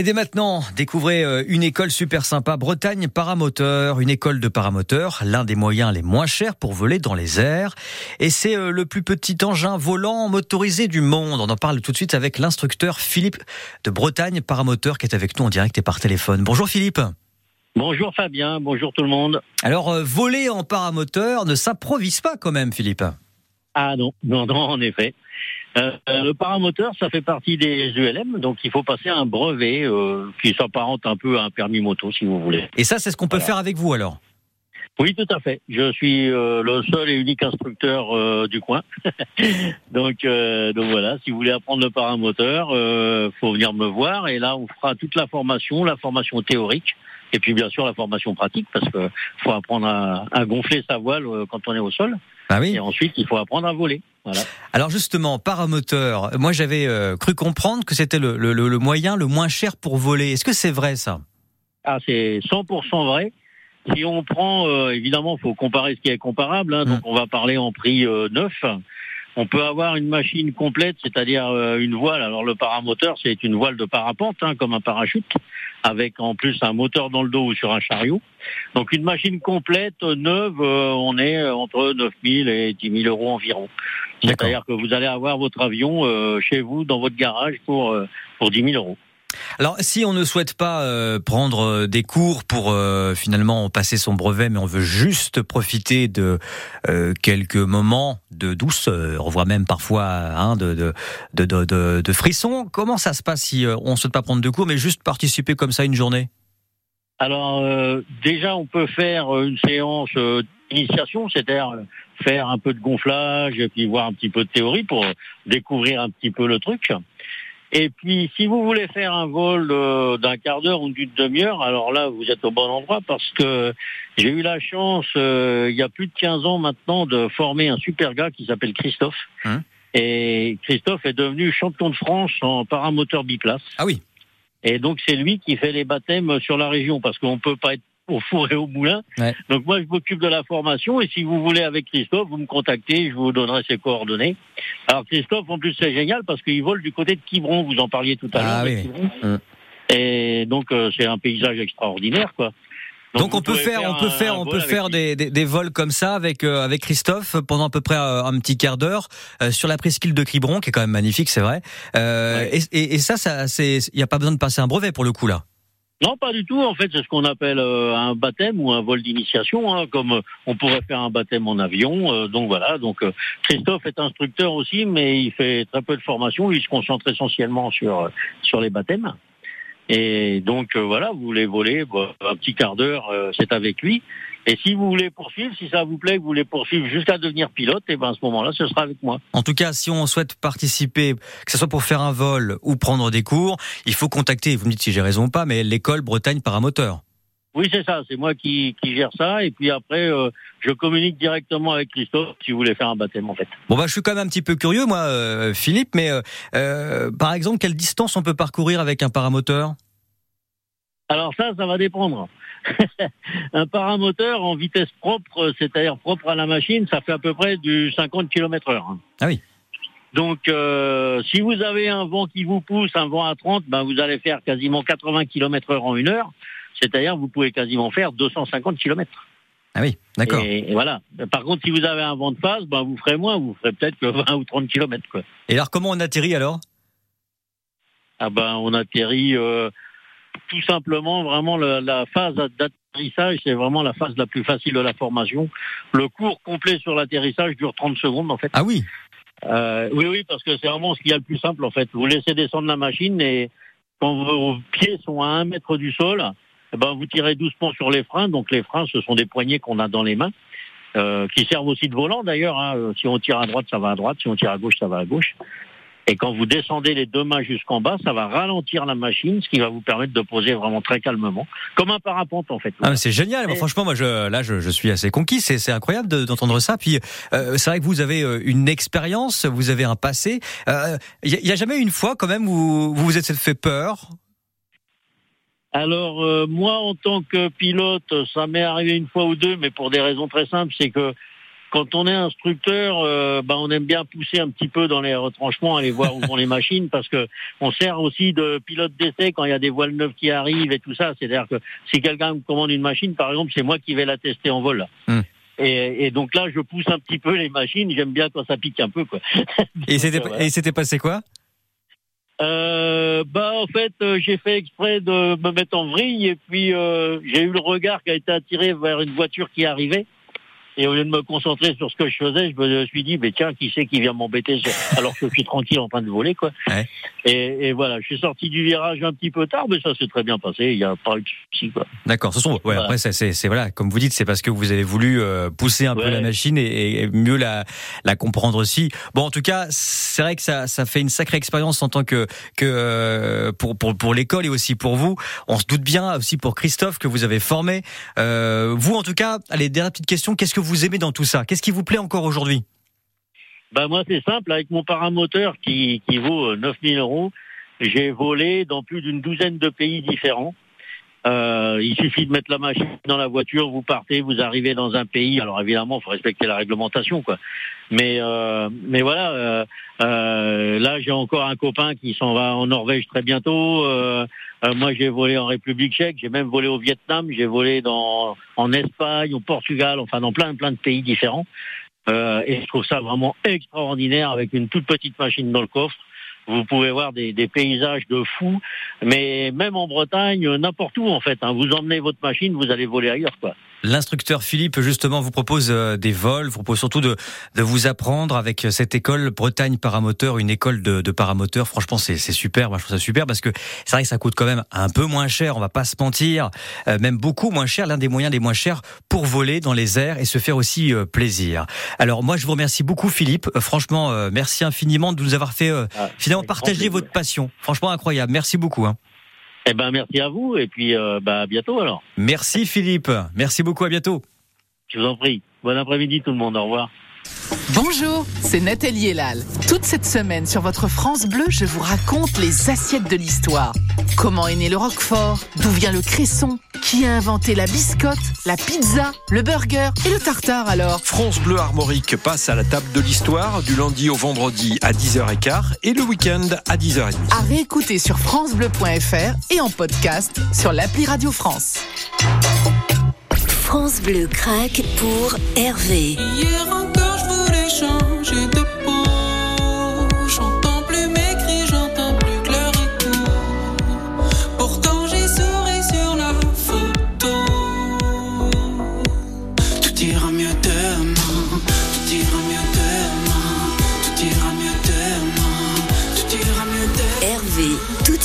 Et dès maintenant, découvrez euh, une école super sympa, Bretagne Paramoteur, une école de paramoteur, l'un des moyens les moins chers pour voler dans les airs. Et c'est euh, le plus petit engin volant motorisé du monde. On en parle tout de suite avec l'instructeur Philippe de Bretagne Paramoteur qui est avec nous en direct et par téléphone. Bonjour Philippe. Bonjour Fabien, bonjour tout le monde. Alors, euh, voler en paramoteur ne s'improvise pas quand même Philippe. Ah non, non, non, en effet. Euh, le paramoteur, ça fait partie des ULM, donc il faut passer un brevet euh, qui s'apparente un peu à un permis moto, si vous voulez. Et ça, c'est ce qu'on peut faire avec vous alors? Oui, tout à fait. Je suis euh, le seul et unique instructeur euh, du coin. donc, euh, donc voilà, si vous voulez apprendre le paramoteur, euh, faut venir me voir et là, on fera toute la formation, la formation théorique. Et puis bien sûr la formation pratique parce que faut apprendre à, à gonfler sa voile euh, quand on est au sol Ah oui. et ensuite il faut apprendre à voler. Voilà. Alors justement, paramoteur, moi j'avais euh, cru comprendre que c'était le, le- le moyen le moins cher pour voler. Est-ce que c'est vrai ça? Ah, c'est 100% vrai. Si on prend, euh, évidemment, il faut comparer ce qui est comparable. hein, donc, on va parler en prix euh, neuf. On peut avoir une machine complète, c'est-à-dire euh, une voile. Alors, le paramoteur, c'est une voile de parapente, hein, comme un parachute, avec en plus un moteur dans le dos ou sur un chariot. Donc, une machine complète, neuve, euh, on est entre 9 000 et 10 000 euros environ. C'est-à-dire que vous allez avoir votre avion euh, chez vous, dans votre garage, pour, pour 10 000 euros. Alors si on ne souhaite pas euh, prendre euh, des cours pour euh, finalement passer son brevet, mais on veut juste profiter de euh, quelques moments de douceur, voire même parfois hein, de, de, de, de, de- frissons, comment ça se passe si euh, on ne souhaite pas prendre de cours, mais juste participer comme ça une journée? Alors euh, déjà, on peut faire euh, une séance d'initiation, c'est-à-dire faire un peu de gonflage puis voir un petit peu de théorie pour découvrir un petit peu le truc. Et puis, si vous voulez faire un vol euh, d'un quart d'heure ou d'une demi-heure, alors là, vous êtes au bon endroit parce que j'ai eu la chance, euh, il y a plus de 15 ans maintenant, de former un super gars qui s'appelle Christophe. Hein et Christophe est devenu champion de France en paramoteur biplace. Ah oui. Et donc c'est lui qui fait les baptêmes sur la région parce qu'on peut pas être au four et au moulin. Ouais. Donc moi je m'occupe de la formation et si vous voulez avec Christophe, vous me contactez, je vous donnerai ses coordonnées. Alors Christophe en plus c'est génial parce qu'il vole du côté de Quiberon, vous en parliez tout à l'heure. Ah oui. Mm. Et donc euh, c'est un paysage extraordinaire quoi. Donc, on peut faire, on peut faire, on peut faire des, des, des vols comme ça avec euh, avec Christophe pendant à peu près euh, un petit quart d'heure euh, sur la presqu'île de Cribron, qui est quand même magnifique, c'est vrai. Euh, Ouais. et, et, et ça, ça, c'est, il y a pas besoin de passer un brevet pour le coup là. Non, pas du tout. En fait, c'est ce qu'on appelle euh, un baptême ou un vol d'initiation, hein, comme euh, on pourrait faire un baptême en avion. euh, donc voilà. Donc Christophe est instructeur aussi, mais il fait très peu de formation. Il se concentre essentiellement sur sur les baptêmes. Et donc voilà, vous voulez voler bon, un petit quart d'heure, c'est avec lui. Et si vous voulez poursuivre, si ça vous plaît, que vous voulez poursuivre jusqu'à devenir pilote, et ben à ce moment-là, ce sera avec moi. En tout cas, si on souhaite participer, que ce soit pour faire un vol ou prendre des cours, il faut contacter. Vous me dites si j'ai raison ou pas, mais l'école Bretagne Paramoteur. Oui, c'est ça. C'est moi qui, qui gère ça. Et puis après, euh, je communique directement avec Christophe si vous voulez faire un baptême, en fait. Bon bah, je suis quand même un petit peu curieux, moi, euh, Philippe. Mais euh, euh, par exemple, quelle distance on peut parcourir avec un paramoteur? Alors ça, ça va dépendre. un paramoteur en vitesse propre, c'est-à-dire propre à la machine, ça fait à peu près du 50 km heure. Ah oui. Donc, euh, si vous avez un vent qui vous pousse, un vent à 30, ben vous allez faire quasiment 80 km heure en une heure. C'est-à-dire, vous pouvez quasiment faire 250 km. Ah oui, d'accord. Et, et voilà. Par contre, si vous avez un vent de face, ben vous ferez moins. Vous ferez peut-être que 20 ou 30 km, quoi. Et alors, comment on atterrit alors? Ah ben, on atterrit euh, tout simplement, vraiment la, la phase d'atterrissage, c'est vraiment la phase la plus facile de la formation. Le cours complet sur l'atterrissage dure 30 secondes en fait. Ah oui. Euh, oui, oui, parce que c'est vraiment ce qu'il y a le plus simple en fait. Vous laissez descendre la machine et quand vos pieds sont à un mètre du sol, eh ben vous tirez doucement sur les freins. Donc les freins, ce sont des poignées qu'on a dans les mains. euh, qui servent aussi de volant d'ailleurs. hein. Si on tire à droite, ça va à droite. Si on tire à gauche, ça va à gauche. Et quand vous descendez les deux mains jusqu'en bas, ça va ralentir la machine, ce qui va vous permettre de poser vraiment très calmement, comme un parapente en fait. Ah, c'est génial. Et- franchement, moi, je, là, je, je suis assez conquis. C'est, c'est incroyable de- d'entendre ça. Puis, euh, c'est vrai que vous avez euh, une expérience, vous avez un passé. Il y, a- y a jamais une fois, quand même, où vous vous êtes fait peur? Alors euh, moi, en tant que pilote, ça m'est arrivé une fois ou deux, mais pour des raisons très simples, c'est que quand on est instructeur, euh, bah, on aime bien pousser un petit peu dans les retranchements, aller voir où vont les machines, parce que on sert aussi de pilote d'essai quand il y a des voiles neuves qui arrivent et tout ça. C'est-à-dire que si quelqu'un me commande une machine, par exemple, c'est moi qui vais la tester en vol. Hmm. Et, et, donc là, je pousse un petit peu les machines. J'aime bien quand ça pique un peu, quoi. et c'était et c'était passé quoi? Euh, bah en fait euh, j'ai fait exprès de me mettre en vrille et puis euh, j'ai eu le regard qui a été attiré vers une voiture qui arrivait et au lieu de me concentrer sur ce que je faisais, je me suis dit, mais tiens, qui c'est qui vient m'embêter alors que je suis tranquille en train de voler, quoi. Et, voilà, je suis sorti du virage un petit peu tard, mais ça s'est très bien passé. Il n'y a pas eu de souci, quoi. D'accord. Ce sont, ouais, après, c'est, voilà, comme vous dites, c'est parce que vous avez voulu euh, pousser un peu la machine et, mieux la, la comprendre aussi. Bon, en tout cas, c'est vrai que ça, ça fait une sacrée expérience en tant que, que euh, pour, pour, pour l'école et aussi pour vous. On se doute bien aussi pour Christophe que vous avez formé. Euh, vous, en tout cas, allez, dernière petite question, qu'est-ce que vous vous aimez dans tout ça Qu'est-ce qui vous plaît encore aujourd'hui? Ben moi c'est simple, avec mon paramoteur qui, qui vaut 9000 euh, euros, j'ai volé dans plus d'une douzaine de pays différents. Euh, il suffit de mettre la machine dans la voiture, vous partez, vous arrivez dans un pays. Alors évidemment, il faut respecter la réglementation, quoi. Mais euh, mais voilà, euh, là j'ai encore un copain qui s'en va en Norvège très bientôt. Moi j'ai volé en République Tchèque, j'ai même volé au Vietnam, j'ai volé en Espagne, au Portugal, enfin dans plein plein de pays différents. et je trouve ça vraiment extraordinaire avec une toute petite machine dans le coffre vous pouvez voir des, paysages de fous, mais même en Bretagne, n'importe où en fait. Hein. vous emmenez votre machine, vous allez voler ailleurs, quoi. L'instructeur Philippe, justement, vous propose euh, des vols, vous propose surtout de, de vous apprendre avec euh, cette école Bretagne Paramoteur, une école de, de paramoteurs. Franchement, c'est super. Moi, je trouve ça super parce que c'est vrai que ça coûte quand même un peu moins cher, on va pas se mentir, euh, même beaucoup moins cher, l'un des moyens des moins chers pour voler dans les airs et se faire aussi plaisir. Alors, moi, je vous remercie beaucoup, Philippe. franchement, merci infiniment de nous avoir fait ah, finalement partager votre passion. Franchement, incroyable. Merci beaucoup. Hein. Eh ben, merci à vous et puis euh, bah, à bientôt alors. Merci Philippe. Merci beaucoup. À bientôt. Je vous en prie. Bon après-midi tout le monde. Au revoir. Bonjour, c'est Nathalie Elal. Toute cette semaine sur votre France Bleu, je vous raconte les assiettes de l'histoire. Comment est né le Roquefort D'où vient le cresson Qui a inventé la biscotte, la pizza, le burger et le tartare alors France Bleu Armorique passe à la table de l'histoire du lundi au vendredi à 10h15 et le week-end à 10h30. À réécouter sur francebleu.fr et en podcast sur l'appli Radio France. France Bleu craque pour Hervé.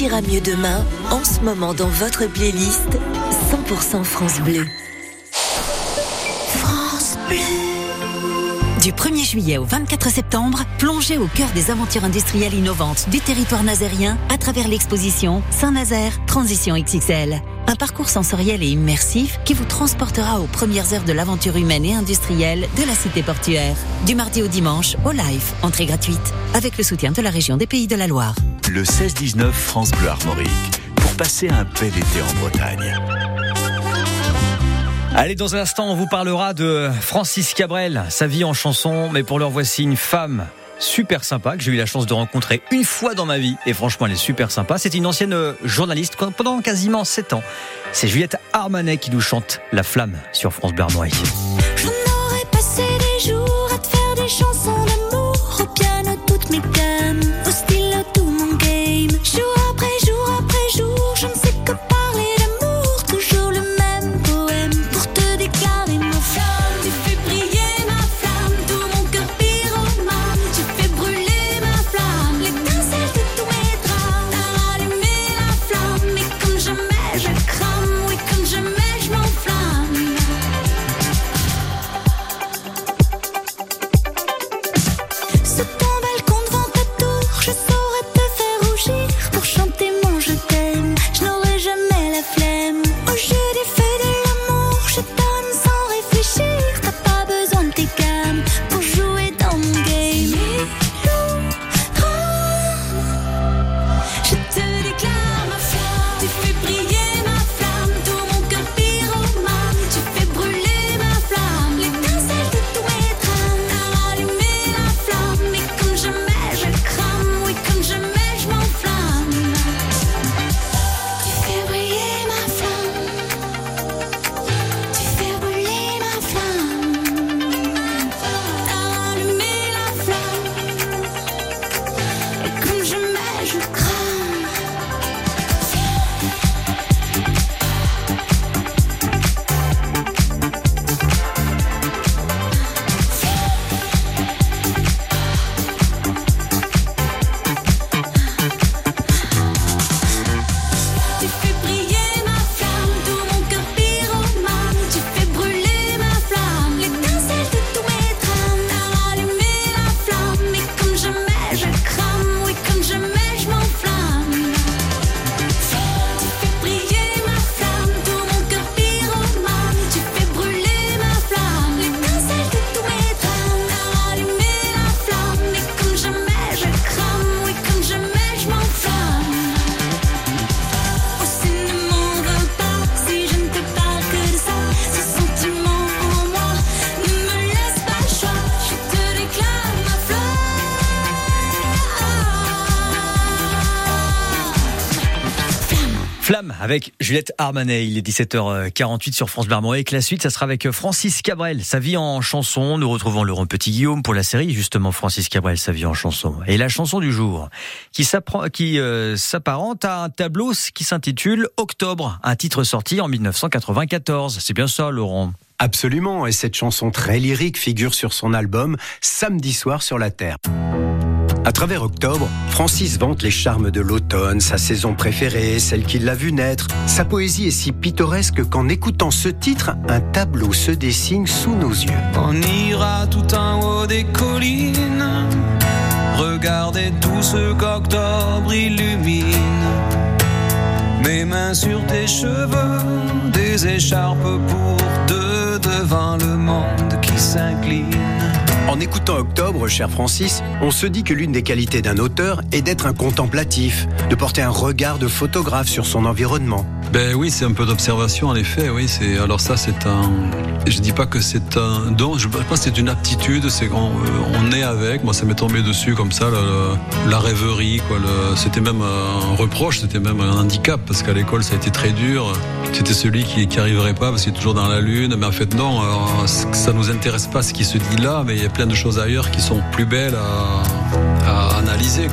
Ira mieux demain. En ce moment dans votre playlist 100% France Bleu. France Bleu. Du 1er juillet au 24 septembre, plongez au cœur des aventures industrielles innovantes du territoire nazérien à travers l'exposition Saint-Nazaire Transition XXL. Un parcours sensoriel et immersif qui vous transportera aux premières heures de l'aventure humaine et industrielle de la cité portuaire. Du mardi au dimanche, au live, entrée gratuite, avec le soutien de la région des Pays de la Loire. Le 16-19 France Bleu Armorique, pour passer un bel été en Bretagne. Allez, dans un instant, on vous parlera de Francis Cabrel, sa vie en chanson, mais pour leur voici une femme super sympa que j'ai eu la chance de rencontrer une fois dans ma vie et franchement elle est super sympa. C'est une ancienne journaliste pendant quasiment 7 ans. C'est Juliette Armanet qui nous chante La Flamme sur France Bleu Flamme avec Juliette Armanet. Il est 17h48 sur France Bleu Armorique. La suite, ça sera avec Francis Cabrel. Sa vie en chanson. Nous retrouvons Laurent Petit-Guillaume pour la série, justement, Francis Cabrel, sa vie en chanson. Et la chanson du jour, qui euh, s'apparente à un tableau qui s'intitule Octobre, un titre sorti en 1994. C'est bien ça, Laurent? Absolument. Et cette chanson très lyrique figure sur son album Samedi soir sur la Terre. À travers octobre, Francis vante les charmes de l'automne, sa saison préférée, celle qui l'a vu naître. Sa poésie est si pittoresque qu'en écoutant ce titre, un tableau se dessine sous nos yeux. On ira tout en haut des collines, regardez tout ce qu'octobre illumine. Mes mains sur tes cheveux, des écharpes pour deux devant le monde qui s'incline. En écoutant Octobre, cher Francis, on se dit que l'une des qualités d'un auteur est d'être un contemplatif, de porter un regard de photographe sur son environnement. Ben oui, c'est un peu d'observation en effet. Oui, c'est alors ça, c'est un. Je dis pas que c'est un don. Je pense que c'est une aptitude. C'est on, on est avec. Moi, ça m'est tombé dessus comme ça, la rêverie. C'était même un reproche. C'était même un handicap parce qu'à l'école, ça a été très dur. C'était celui qui qui arriverait pas parce qu'il est toujours dans la lune. Mais en fait, non. Alors, ça nous intéresse pas ce qui se dit là, mais plein de choses ailleurs qui sont plus belles à, analyser.